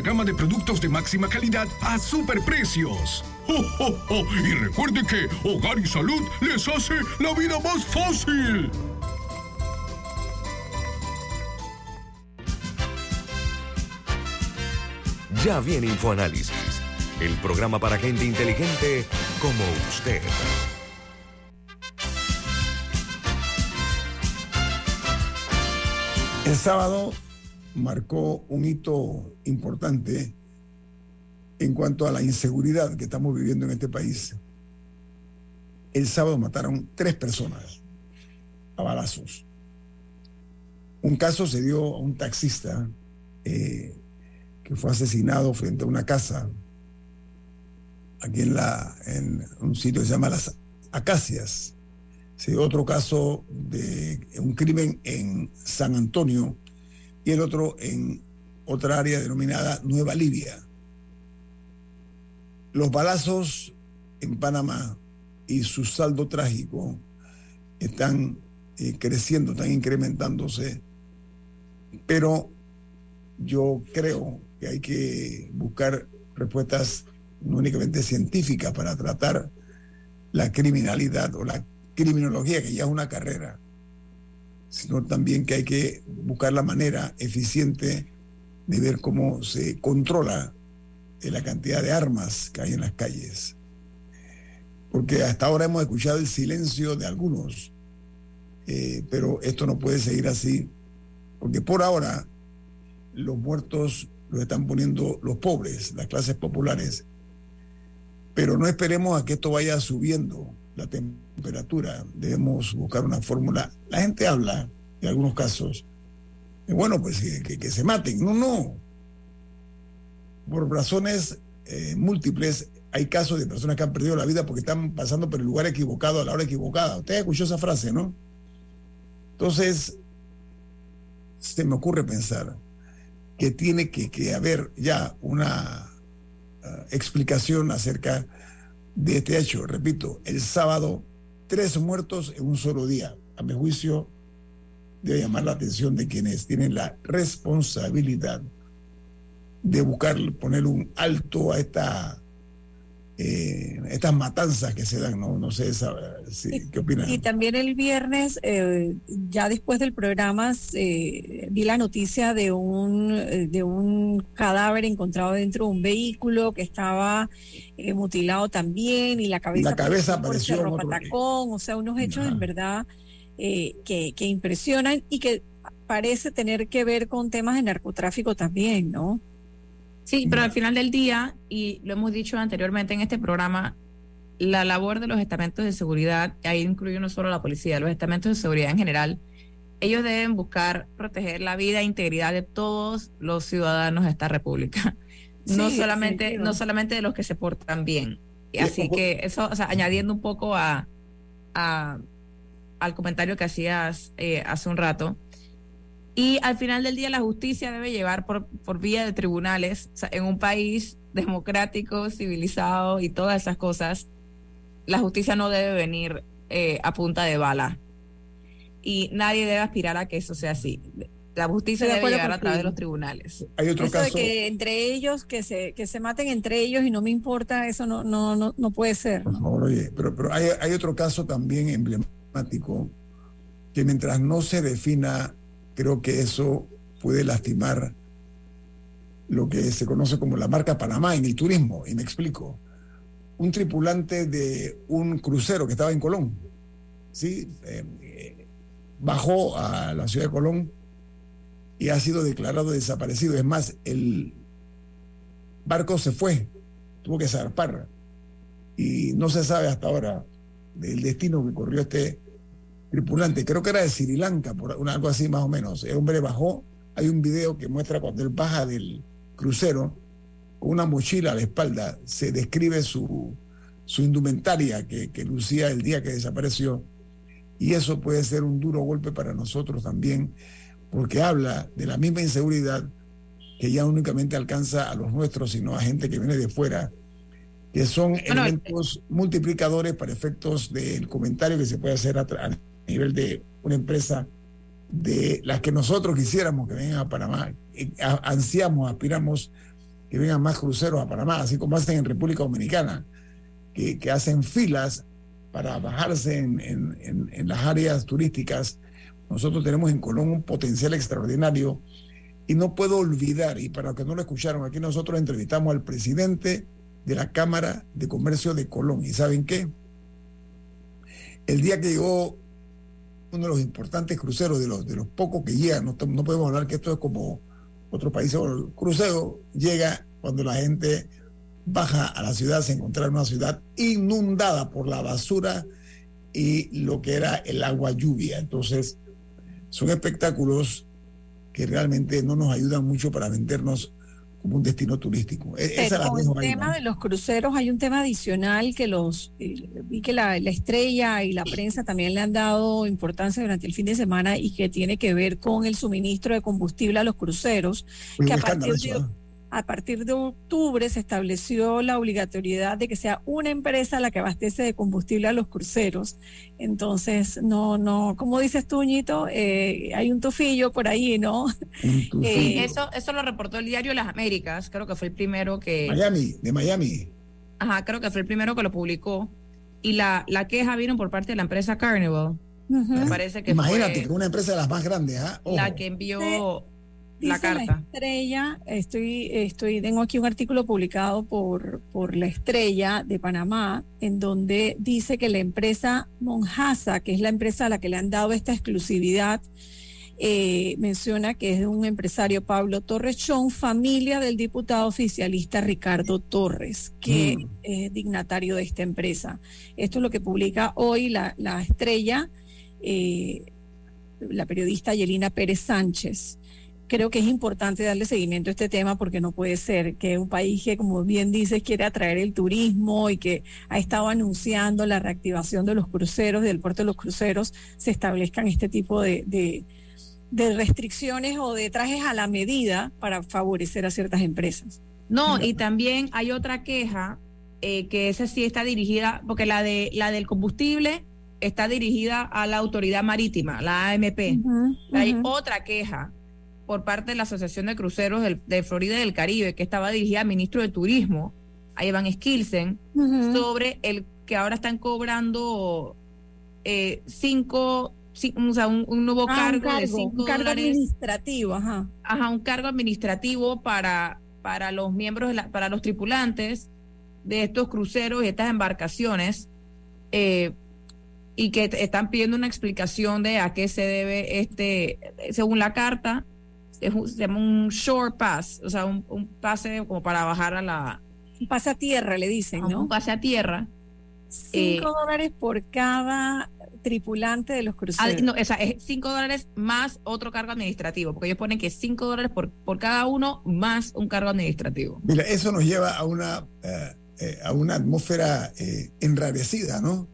I: gama de productos de máxima calidad a superprecios. ¡Oh, Y recuerde que Hogar y Salud les hace la vida más fácil.
F: Ya viene InfoAnálisis, el programa para gente inteligente como usted.
A: El sábado marcó un hito importante en cuanto a la inseguridad que estamos viviendo en este país. El sábado mataron tres personas a balazos. Un caso se dio a un taxista eh, que fue asesinado frente a una casa aquí en, la, en un sitio que se llama Las Acacias. Se dio otro caso de un crimen en San Antonio, y el otro en otra área denominada Nueva Libia. Los balazos en Panamá y su saldo trágico están eh, creciendo, están incrementándose, pero yo creo que hay que buscar respuestas no únicamente científicas para tratar la criminalidad o la criminología, que ya es una carrera, sino también que hay que buscar la manera eficiente de ver cómo se controla eh, la cantidad de armas que hay en las calles. Porque hasta ahora hemos escuchado el silencio de algunos, eh, pero esto no puede seguir así, porque por ahora los muertos los están poniendo los pobres, las clases populares, pero no esperemos a que esto vaya subiendo la temperatura, debemos buscar una fórmula. La gente habla, en algunos casos, bueno, pues que, se maten. No, no. Por razones eh, múltiples, hay casos de personas que han perdido la vida porque están pasando por el lugar equivocado a la hora equivocada. Usted escuchó esa frase, ¿no? Entonces, se me ocurre pensar que tiene que, haber ya una ah, explicación acerca de este hecho. Repito, el sábado, tres muertos en un solo día. A mi juicio, debe llamar la atención de quienes tienen la responsabilidad de buscar poner un alto a esta eh, estas matanzas que se dan, no, no sé, ¿qué opinas?
C: Y también el viernes, eh, ya después del programa, vi la noticia de un, de un cadáver encontrado dentro de un vehículo que estaba mutilado también y la cabeza,
A: la cabeza apareció
C: tacón, o sea, unos hechos en verdad que, que impresionan y que parece tener que ver con temas de narcotráfico también, ¿no?
B: Sí, pero al final del día, y lo hemos dicho anteriormente en este programa, la labor de los estamentos de seguridad, ahí incluye no solo la policía, los estamentos de seguridad en general, ellos deben buscar proteger la vida e integridad de todos los ciudadanos de esta república, no solamente no solamente de los que se portan bien. Así que eso, o sea, añadiendo un poco a, al comentario que hacías eh, hace un rato, y al final del día la justicia debe llevar por, por vía de tribunales, en un país democrático, civilizado y todas esas cosas, la justicia no debe venir eh, a punta de bala. Y nadie debe aspirar a que eso sea así. La justicia debe llegar a través de los tribunales.
A: Hay otro caso.
C: De que entre ellos, que se, que se maten entre ellos y no me importa, eso no, no, no, no puede ser.
A: Por favor, oye, pero, pero hay, hay otro caso también emblemático que mientras no se defina creo que eso puede lastimar lo que se conoce como la marca Panamá en el turismo. Y me explico. Un tripulante de un crucero que estaba en Colón, ¿sí? Eh, bajó a la ciudad de Colón y ha sido declarado desaparecido. Es más, el barco se fue, tuvo que zarpar. Y no se sabe hasta ahora del destino que corrió este tripulante, creo que era de Sri Lanka, por algo así más o menos. El hombre bajó, hay un video que muestra cuando él baja del crucero con una mochila a la espalda, se describe su, su indumentaria que, que lucía el día que desapareció. Y eso puede ser un duro golpe para nosotros también, porque habla de la misma inseguridad que ya únicamente alcanza a los nuestros, sino a gente que viene de fuera, que son elementos multiplicadores para efectos del comentario que se puede hacer a, nivel de una empresa de las que nosotros quisiéramos que vengan a Panamá, ansiamos, aspiramos que vengan más cruceros a Panamá, así como hacen en República Dominicana, que, que hacen filas para bajarse en, en, en, las áreas turísticas. Nosotros tenemos en Colón un potencial extraordinario y no puedo olvidar, y para los que no lo escucharon, aquí nosotros entrevistamos al presidente de la Cámara de Comercio de Colón. ¿Y saben qué? El día que llegó uno de los importantes cruceros, de los, de los pocos que llegan, no, no podemos hablar que esto es como otro país, el crucero llega cuando la gente baja a la ciudad, se encuentra en una ciudad inundada por la basura y lo que era el agua lluvia. Entonces, son espectáculos que realmente no nos ayudan mucho para vendernos un destino turístico.
C: E-, con el tema de los cruceros hay un tema adicional que los eh, vi que la, estrella y la prensa también le han dado importancia durante el fin de semana y que tiene que ver con el suministro de combustible a los cruceros, que a partir de, a partir de octubre se estableció la obligatoriedad de que sea una empresa la que abastece de combustible a los cruceros. Entonces, no, no, como dices tú, Ñito, eh, hay un tufillo por ahí, ¿no?
B: Eh, eso, eso lo reportó el diario Las Américas, creo que fue el primero que...
A: Miami, de Miami.
B: Ajá, creo que fue el primero que lo publicó. Y la, la queja vino por parte de la empresa Carnival. Me parece que
A: Imagínate, que una empresa de las más grandes, ¿ah?
B: La que envió la carta.
C: estrella, estoy, estoy, tengo aquí un artículo publicado por, por la estrella de Panamá, en donde dice que la empresa Monjasa, que es la empresa a la que le han dado esta exclusividad, eh, menciona que es de un empresario Pablo Torres Chón, familia del diputado oficialista Ricardo Torres, que mm. es dignatario de esta empresa. Esto es lo que publica hoy la, la estrella, eh, la periodista Yelina Pérez Sánchez creo que es importante darle seguimiento a este tema porque no puede ser que un país que, como bien dices, quiere atraer el turismo y que ha estado anunciando la reactivación de los cruceros, del puerto de los cruceros, se establezcan este tipo de, de, restricciones o de trajes a la medida para favorecer a ciertas empresas.
B: No, y también hay otra queja eh, que esa sí está dirigida, porque la de la del combustible está dirigida a la autoridad marítima, la AMP. Hay otra queja por parte de la Asociación de Cruceros de Florida y del Caribe, que estaba dirigida al ministro de Turismo, a Iván Skilsen sobre el que ahora están cobrando eh, cinco, o sea, un, nuevo
C: ah,
B: cargo,
C: un
B: de cinco
C: un cargo
B: dólares.
C: administrativo, ajá.
B: Ajá, un cargo administrativo para, para los miembros, de la- para los tripulantes de estos cruceros y estas embarcaciones, eh, y que están pidiendo una explicación de a qué se debe este, según la carta, es un- se llama un shore pass, o sea, un, un pase como para bajar a la...
C: Un pase a tierra, le dicen, ¿no?
B: Un pase a tierra.
C: Cinco dólares por cada tripulante de los cruceros.
B: no, o sea, es 5 dólares más otro cargo administrativo, porque ellos ponen que 5 dólares por, por cada uno más un cargo administrativo.
A: Mira, eso nos lleva a una, eh, eh, a una atmósfera eh, enrarecida, ¿no?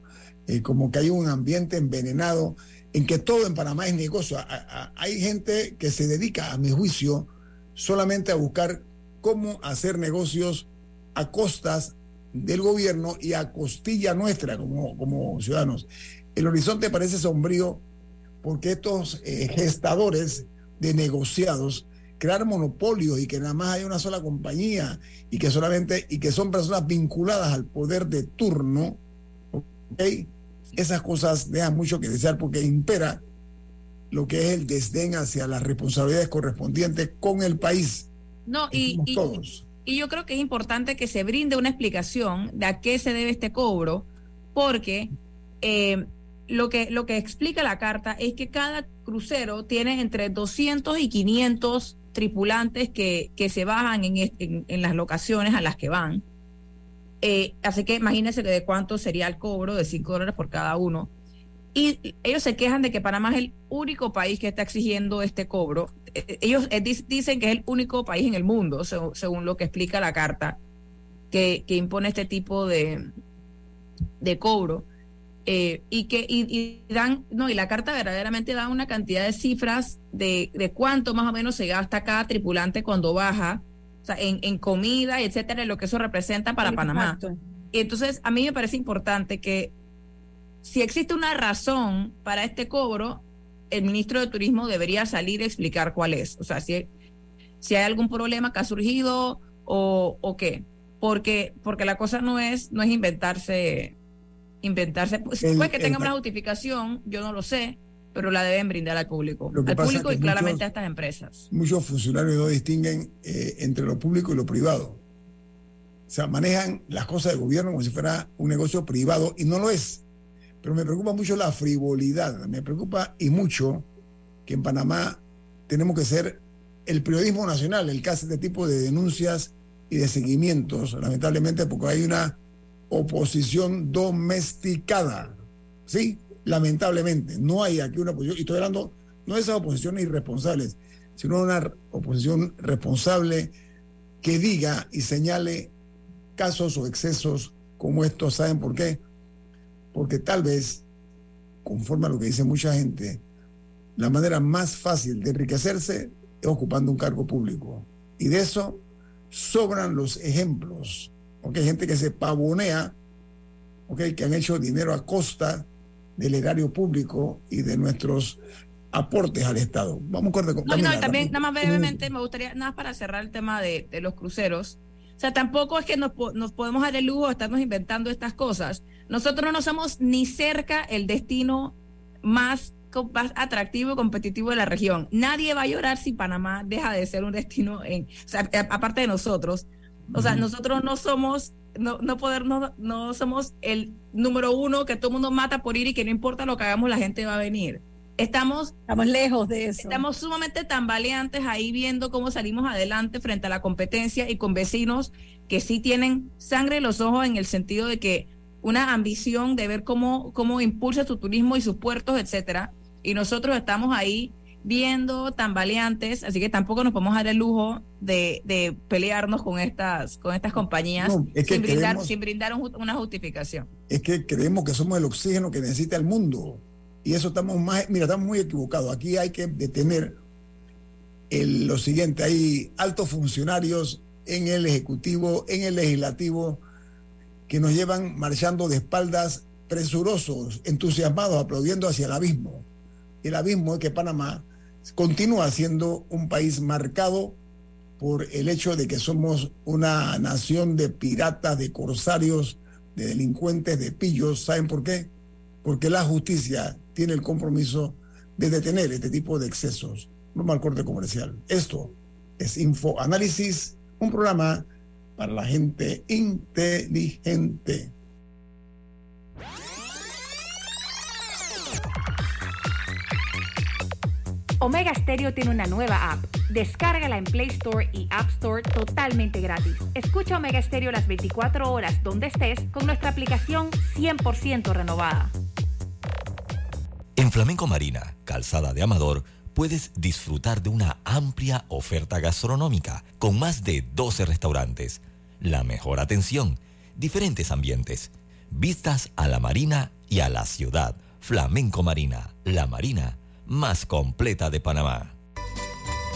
A: Eh, como que hay un ambiente envenenado en que todo en Panamá es negocio. Hay gente que se dedica, a mi juicio, solamente a buscar cómo hacer negocios a costas del gobierno y a costilla nuestra como, como ciudadanos. El horizonte parece sombrío porque estos eh, gestadores de negociados crear monopolios y que nada más hay una sola compañía y que solamente y que son personas vinculadas al poder de turno. Esas cosas dejan mucho que desear porque impera lo que es el desdén hacia las responsabilidades correspondientes con el país.
B: No, y, y-
A: todos.
B: y yo creo que es importante que se brinde una explicación de a qué se debe este cobro, porque eh, lo, que, lo que explica la carta es que cada crucero tiene entre 200 y 500 tripulantes que, que se bajan en, en las locaciones a las que van. Eh, así que imagínense de cuánto sería el cobro de 5 dólares por cada uno. Y ellos se quejan de que Panamá es el único país que está exigiendo este cobro. Eh, Ellos eh, dicen que es el único país en el mundo, seg- según lo que explica la carta, que, que impone este tipo de, cobro. Eh, y que y, y dan, no, y la carta verdaderamente da una cantidad de cifras de cuánto más o menos se gasta cada tripulante cuando baja, o sea, en, en comida, y etcétera, y lo que eso representa para Panamá. Y entonces a mí me parece importante que si existe una razón para este cobro, el ministro de Turismo debería salir y explicar cuál es. O sea, si, si hay algún problema que ha surgido o, o qué. Porque, porque la cosa no es, no es inventarse, inventarse. Pues,
A: El-
B: puede que tenga
A: el-
B: una justificación, yo no lo sé, pero la deben brindar al público. Al público y
A: que
B: claramente
A: muchos-
B: a estas empresas.
A: Muchos funcionarios no distinguen eh, entre lo público y lo privado. O sea, manejan las cosas del gobierno como si fuera un negocio privado y no lo es. Pero me preocupa mucho la frivolidad. Me preocupa y mucho que en Panamá tenemos que ser el periodismo nacional el que hace este tipo de denuncias y de seguimientos, lamentablemente, porque hay una oposición domesticada. ¿Sí? Lamentablemente. No hay aquí una oposición. Y estoy hablando no de esas oposiciones irresponsables, sino de una oposición responsable que diga y señale casos o excesos como estos. ¿Saben por qué? Porque tal vez, conforme a lo que dice mucha gente, la manera más fácil de enriquecerse es ocupando un cargo público. Y de eso sobran los ejemplos. Porque hay gente que se pavonea, ¿ok? que han hecho dinero a costa del erario público y de nuestros aportes al Estado. Vamos con
B: No, no, también, nada más brevemente, me gustaría, nada más para cerrar el tema de, de los cruceros. O sea, tampoco es que nos, nos podemos dar el lujo de estarnos inventando estas cosas. Nosotros no somos ni cerca el destino más, más atractivo y competitivo de la región. Nadie va a llorar si Panamá deja de ser un destino, en, o sea, aparte de nosotros. O sea, nosotros no somos, no, no poder, no, no somos el número uno que todo el mundo mata por ir y que no importa lo que hagamos, la gente va a venir. Estamos
C: Estamos lejos de eso.
B: Estamos sumamente tambaleantes ahí viendo cómo salimos adelante frente a la competencia y con vecinos que sí tienen sangre en los ojos en el sentido de que una ambición de ver cómo, cómo impulsa su turismo y sus puertos, etcétera. Y nosotros estamos ahí viendo tambaleantes, así que tampoco nos podemos dar el lujo de, de pelearnos con estas, con estas compañías
A: No, es que
B: sin, brindar, sin brindar un una justificación.
A: es que creemos que somos el oxígeno que necesita el mundo. Y eso estamos más, mira, estamos muy equivocados. Aquí hay que detener el- lo siguiente, hay altos funcionarios en el Ejecutivo, en el Legislativo, que nos llevan marchando de espaldas presurosos, entusiasmados, aplaudiendo hacia el abismo. El abismo es que Panamá continúa siendo un país marcado por el hecho de que somos una nación de piratas, de corsarios, de delincuentes, de pillos. ¿Saben por qué? Porque la justicia tiene el compromiso de detener este tipo de excesos. Vamos al corte comercial. Esto es Info Análisis, un programa para la gente inteligente.
D: Omega Stereo tiene una nueva app. Descárgala en Play Store y App Store totalmente gratis. Escucha Omega Stereo las 24 horas donde estés con nuestra aplicación 100% renovada.
J: En Flamenco Marina, Calzada de Amador, puedes disfrutar de una amplia oferta gastronómica con más de 12 restaurantes, la mejor atención, diferentes ambientes, vistas a la marina y a la ciudad. Flamenco Marina, la marina más completa de Panamá.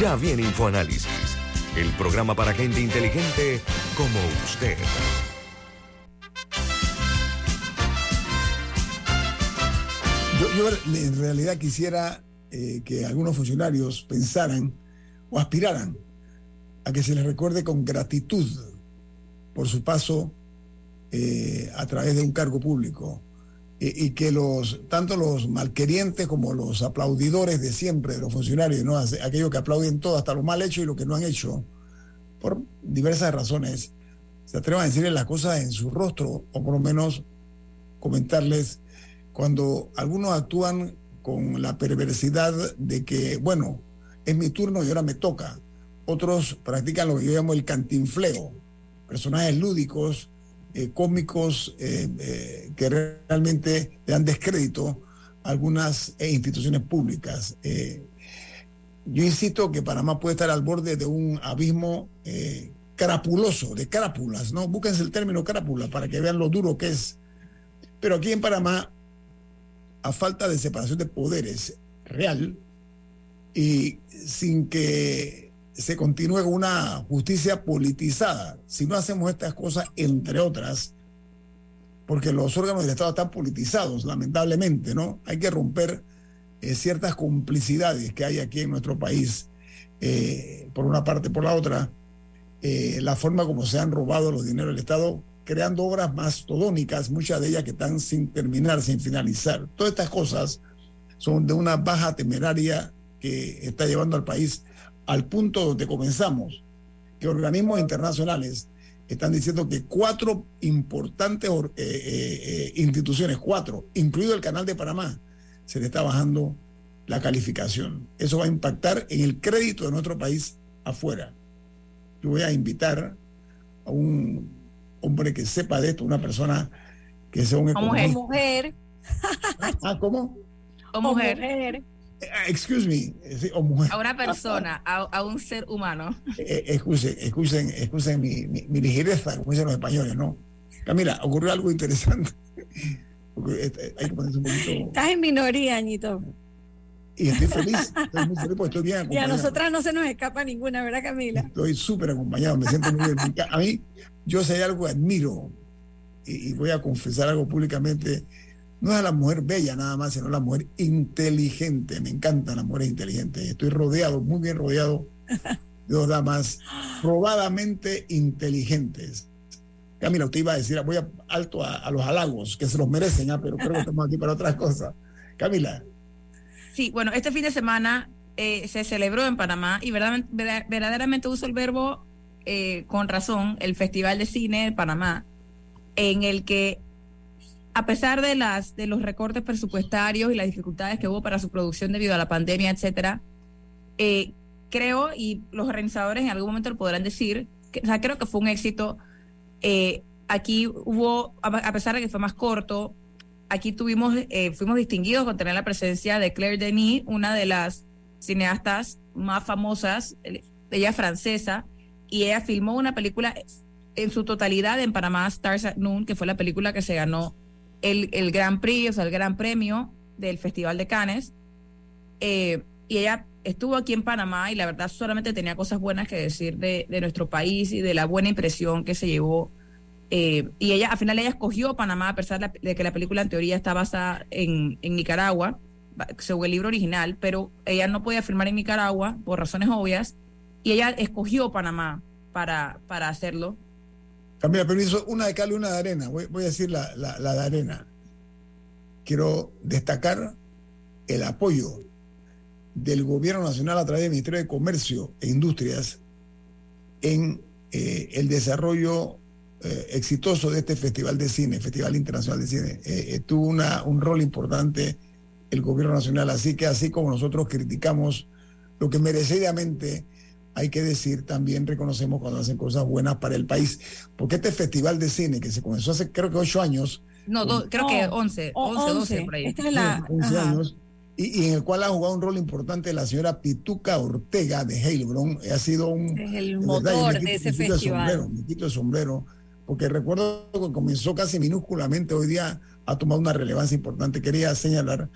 F: Ya viene InfoAnálisis, el programa para gente inteligente como usted.
A: Yo, en realidad quisiera eh, que algunos funcionarios pensaran o aspiraran a que se les recuerde con gratitud por su paso eh, a través de un cargo público y, que los tanto los malquerientes como los aplaudidores de siempre de los funcionarios, ¿no? aquellos que aplauden todo, hasta lo mal hecho y lo que no han hecho, por diversas razones, se atrevan a decirles las cosas en su rostro, o por lo menos comentarles cuando algunos actúan con la perversidad de que, bueno, es mi turno y ahora me toca. Otros practican lo que yo llamo el cantinfleo, personajes lúdicos eh, cómicos eh, eh, que realmente le dan descrédito a algunas instituciones públicas. yo insisto que Panamá puede estar al borde de un abismo carapuloso, de crápulas, ¿no? Búsquense el término crápula para que vean lo duro que es. Pero aquí en Panamá, a falta de separación de poderes real y sin que se continúe con una justicia politizada. Si no hacemos estas cosas, entre otras, porque los órganos del Estado están politizados, lamentablemente, ¿no? Hay que romper eh, ciertas complicidades que hay aquí en nuestro país, eh, por una parte, por la otra, eh, la forma como se han robado los dineros del Estado, creando obras mastodónicas, muchas de ellas que están sin terminar, sin finalizar. Todas estas cosas son de una baja temeraria que está llevando al país al punto donde comenzamos, que organismos internacionales están diciendo que cuatro importantes eh, eh, eh, instituciones, cuatro, incluido el Canal de Panamá, se le está bajando la calificación. Eso va a impactar en el crédito de nuestro país afuera. Yo voy a invitar a un hombre que sepa de esto, una persona que sea un
C: economista. Mujer.
A: Ah, ¿cómo?
C: O mujer.
A: Eh, excuse me,
B: eh, o mujer. A una persona, a, un ser humano.
A: Eh, excusen, excusen, mi, mi, ligereza, como dicen los españoles, ¿no? Camila, ocurrió algo interesante.
C: Estás en minoría, Añito.
A: y estoy feliz, estoy muy feliz porque estoy bien acompañado.
C: Y a nosotras no se nos escapa ninguna, ¿verdad, Camila?
A: Estoy súper acompañado, me siento muy bien. A mí, yo sé algo que admiro y, y voy a confesar algo públicamente. No es a la mujer bella nada más, sino a la mujer inteligente. Me encantan las mujeres inteligentes. Estoy rodeado, muy bien rodeado de dos damas probadamente inteligentes. Camila, usted iba a decir, voy a, alto a, los halagos, que se los merecen, ¿ah? pero creo que estamos aquí para otras cosas. Camila.
B: Sí, bueno, este fin de semana eh, se celebró en Panamá y verdaderamente, verdaderamente uso el verbo eh, con razón, el Festival de Cine de Panamá, en el que a pesar de las de los recortes presupuestarios y las dificultades que hubo para su producción debido a la pandemia, etcétera, eh, creo y los organizadores en algún momento lo podrán decir, que, creo que fue un éxito. Eh, aquí hubo, a, pesar de que fue más corto, aquí tuvimos, eh, fuimos distinguidos con tener la presencia de Claire Denis, una de las cineastas más famosas, ella es francesa, y ella filmó una película en su totalidad en Panamá, Stars at Noon, que fue la película que se ganó el, el Gran Prix, o sea, el Gran Premio del Festival de Cannes. Eh, y ella estuvo aquí en Panamá y la verdad solamente tenía cosas buenas que decir de, de nuestro país y de la buena impresión que se llevó eh, y ella, al final, ella escogió Panamá, a pesar de que la película en teoría está basada en, en Nicaragua, según el libro original, pero ella no podía filmar en Nicaragua por razones obvias, y ella escogió Panamá para, para hacerlo.
A: Camila, permiso, una de cal una de arena. Voy, voy a decir la, la, la, de arena. Quiero destacar el apoyo del gobierno nacional a través del Ministerio de Comercio e Industrias en eh, el desarrollo eh, exitoso de este Festival de Cine, Festival Internacional de Cine. Eh, tuvo una, un rol importante el gobierno nacional, así que así como nosotros criticamos lo que merecidamente hay que decir, también reconocemos cuando hacen cosas buenas para el país, porque este Festival de Cine que se comenzó hace creo que ocho años.
B: No, do, creo que once, once, doce por ahí.
C: Esta es la,
A: 11 años. Y, y, en el cual ha jugado un rol importante la señora Pituca Ortega de Heilbronn. Ha sido un...
C: Es el motor de, verdad, de ese
A: me
C: festival.
A: Sombrero, me quito el sombrero porque recuerdo que comenzó casi minúsculamente, hoy día ha tomado una relevancia importante. Quería señalar,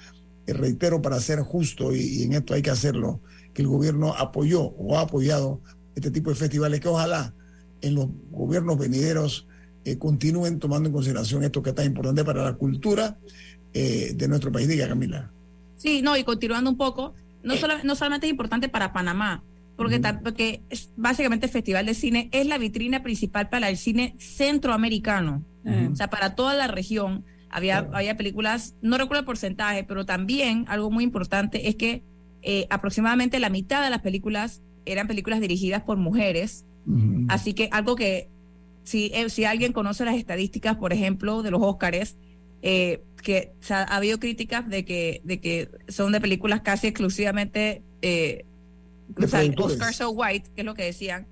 A: y reitero, para ser justo, y, y, en esto hay que hacerlo, que el gobierno apoyó o ha apoyado este tipo de festivales, que ojalá en los gobiernos venideros eh, continúen tomando en consideración esto que es tan importante para la cultura eh, de nuestro país. Diga, Camila.
B: Sí, no, y continuando un poco, no, solo, no solamente es importante para Panamá, porque, uh -huh. porque es, básicamente el Festival de Cine es la vitrina principal para el cine centroamericano, uh -huh. o sea, para toda la región. Había, uh -huh. había películas, no recuerdo el porcentaje, pero también algo muy importante es que eh, aproximadamente la mitad de las películas eran películas dirigidas por mujeres, así que algo que si, eh, si alguien conoce las estadísticas, por ejemplo, de los Óscares, eh, que o sea, ha habido críticas de que, de que son de películas casi exclusivamente eh, o sea, Oscar So White, que es lo que decían,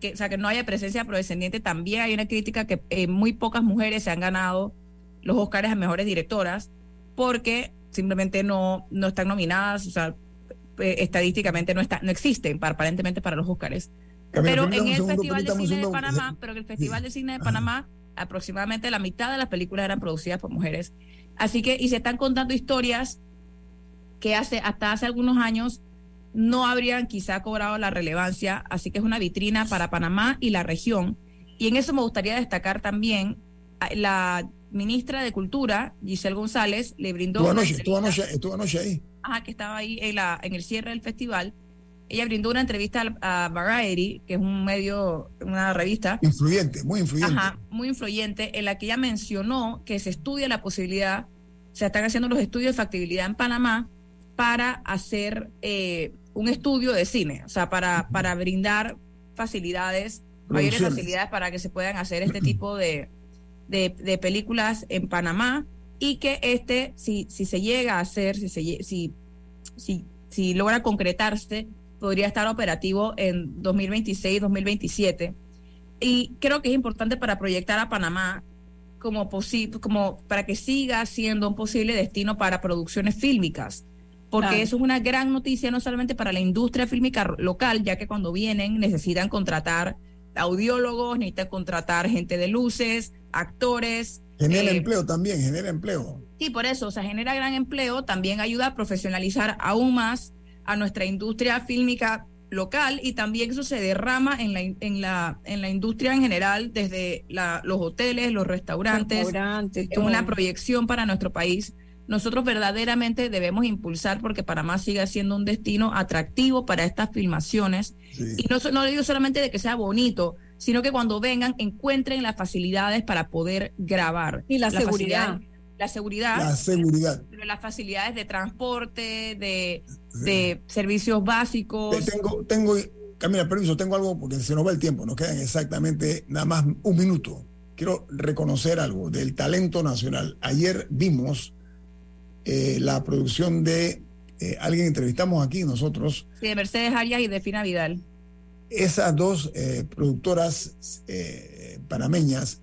B: que, o sea, que no haya presencia afrodescendiente, también hay una crítica que eh, muy pocas mujeres se han ganado los Oscars a mejores directoras porque simplemente no, no están nominadas, o sea, eh, estadísticamente no, está, no existen para, aparentemente para los. Camila, pero en el segundo, Festival de Cine de Panamá, pero en el Festival de Cine de Panamá, aproximadamente la mitad de las películas eran producidas por mujeres. Así que, y se están contando historias que hace, hasta hace algunos años no habrían quizá cobrado la relevancia, así que es una vitrina para Panamá y la región. Y en eso me gustaría destacar también la ministra de Cultura, Giselle González, le brindó...
A: Estuvo anoche, estuvo anoche, estuvo anoche ahí.
B: Ajá, que estaba ahí en, la, en el cierre del festival. Ella brindó una entrevista a, Variety, que es un medio, una revista.
A: Influyente, muy influyente.
B: Ajá, muy influyente, en la que ella mencionó que se estudia la posibilidad, se están haciendo los estudios de factibilidad en Panamá para hacer eh, un estudio de cine, o sea, para, para brindar facilidades, mayores facilidades para que se puedan hacer este tipo de, de, de, películas en Panamá y que este, si, si se llega a hacer, si, se, si, si, si logra concretarse, podría estar operativo en 2026-2027. Y creo que es importante para proyectar a Panamá como, como para que siga siendo un posible destino para producciones fílmicas porque claro. eso es una gran noticia no solamente para la industria fílmica local, ya que cuando vienen necesitan contratar audiólogos, necesitan contratar gente de luces, actores,
A: Genera empleo también, genera empleo.
B: Sí, por eso, o sea, genera gran empleo, también ayuda a profesionalizar aún más a nuestra industria fílmica local y también eso se derrama en la, en la, en la industria en general, desde los hoteles, los restaurantes,
C: restaurantes
B: es una proyección para nuestro país. Nosotros verdaderamente debemos impulsar porque Panamá siga siendo un destino atractivo para estas filmaciones. Y no, no digo solamente de que sea bonito, sino que cuando vengan encuentren las facilidades para poder grabar.
C: Y la, seguridad
B: la seguridad,
A: la seguridad,
B: las facilidades de transporte, de, de servicios básicos.
A: Tengo, tengo, Camila, permiso, tengo algo porque se nos va el tiempo, nos quedan exactamente nada más un minuto. Quiero reconocer algo del talento nacional. Ayer vimos eh, la producción de eh, alguien entrevistamos aquí nosotros.
B: Sí, de Mercedes Arias y de Fina Vidal.
A: Esas dos eh, productoras panameñas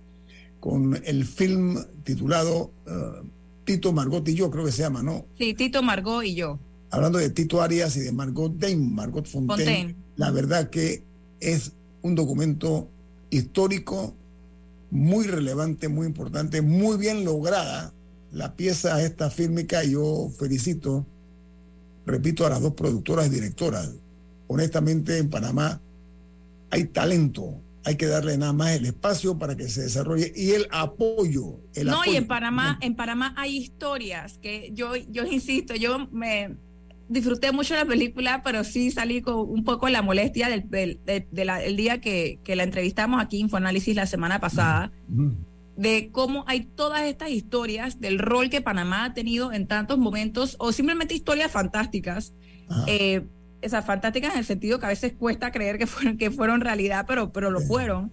A: con el film titulado uh, Tito, Margot y yo, creo que se llama, ¿no?
B: Sí, Tito, Margot y yo.
A: Hablando de Tito Arias y de Margot Dame, Margot Fontaine, la verdad que es un documento histórico muy relevante, muy importante, muy bien lograda la pieza esta fílmica. Yo felicito, repito, a las dos productoras y directoras. Honestamente, en Panamá hay talento, hay que darle nada más el espacio para que se desarrolle y el apoyo.
B: no, y en Panamá, en Panamá hay historias que yo, yo insisto, yo me disfruté mucho la película, pero sí salí con un poco la molestia del, del, día que, que, la entrevistamos aquí en Infoanálisis la semana pasada, de cómo hay todas estas historias del rol que Panamá ha tenido en tantos momentos, o simplemente historias fantásticas esas fantásticas en el sentido que a veces cuesta creer que fueron, que fueron realidad, pero, pero lo fueron.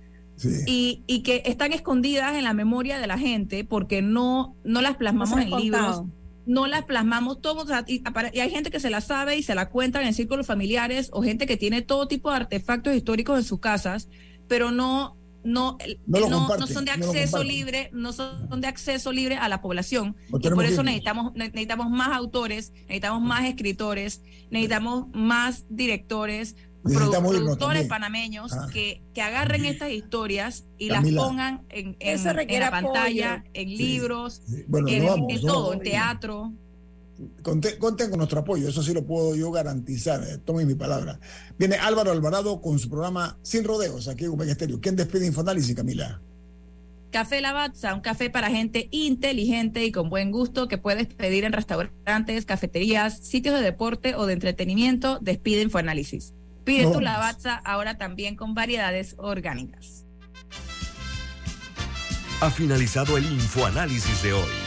B: Y, y, que están escondidas en la memoria de la gente porque no, no las plasmamos en libros, no las plasmamos todos. Y, hay gente que se la sabe y se la cuentan en círculos familiares o gente que tiene todo tipo de artefactos históricos en sus casas, pero no, no, no, son de acceso libre, no son de acceso libre a la población. y por eso necesitamos, necesitamos más autores, necesitamos más escritores, necesitamos más directores, productores panameños ah. que, que agarren estas historias y las pongan en, en, la pantalla, en libros, en, todo, en teatro.
A: Conten, con nuestro apoyo, eso sí lo puedo yo garantizar, eh, tomen mi palabra. Viene Álvaro Alvarado con su programa Sin Rodeos, aquí en Omega Estéreo. ¿Quién despide Infoanálisis, Camila?
B: Café Lavazza, un café para gente inteligente y con buen gusto que puedes pedir en restaurantes, cafeterías, sitios de deporte o de entretenimiento. Despide Infoanálisis. Pide tu Lavazza ahora también con variedades orgánicas.
F: Ha finalizado el Infoanálisis de hoy.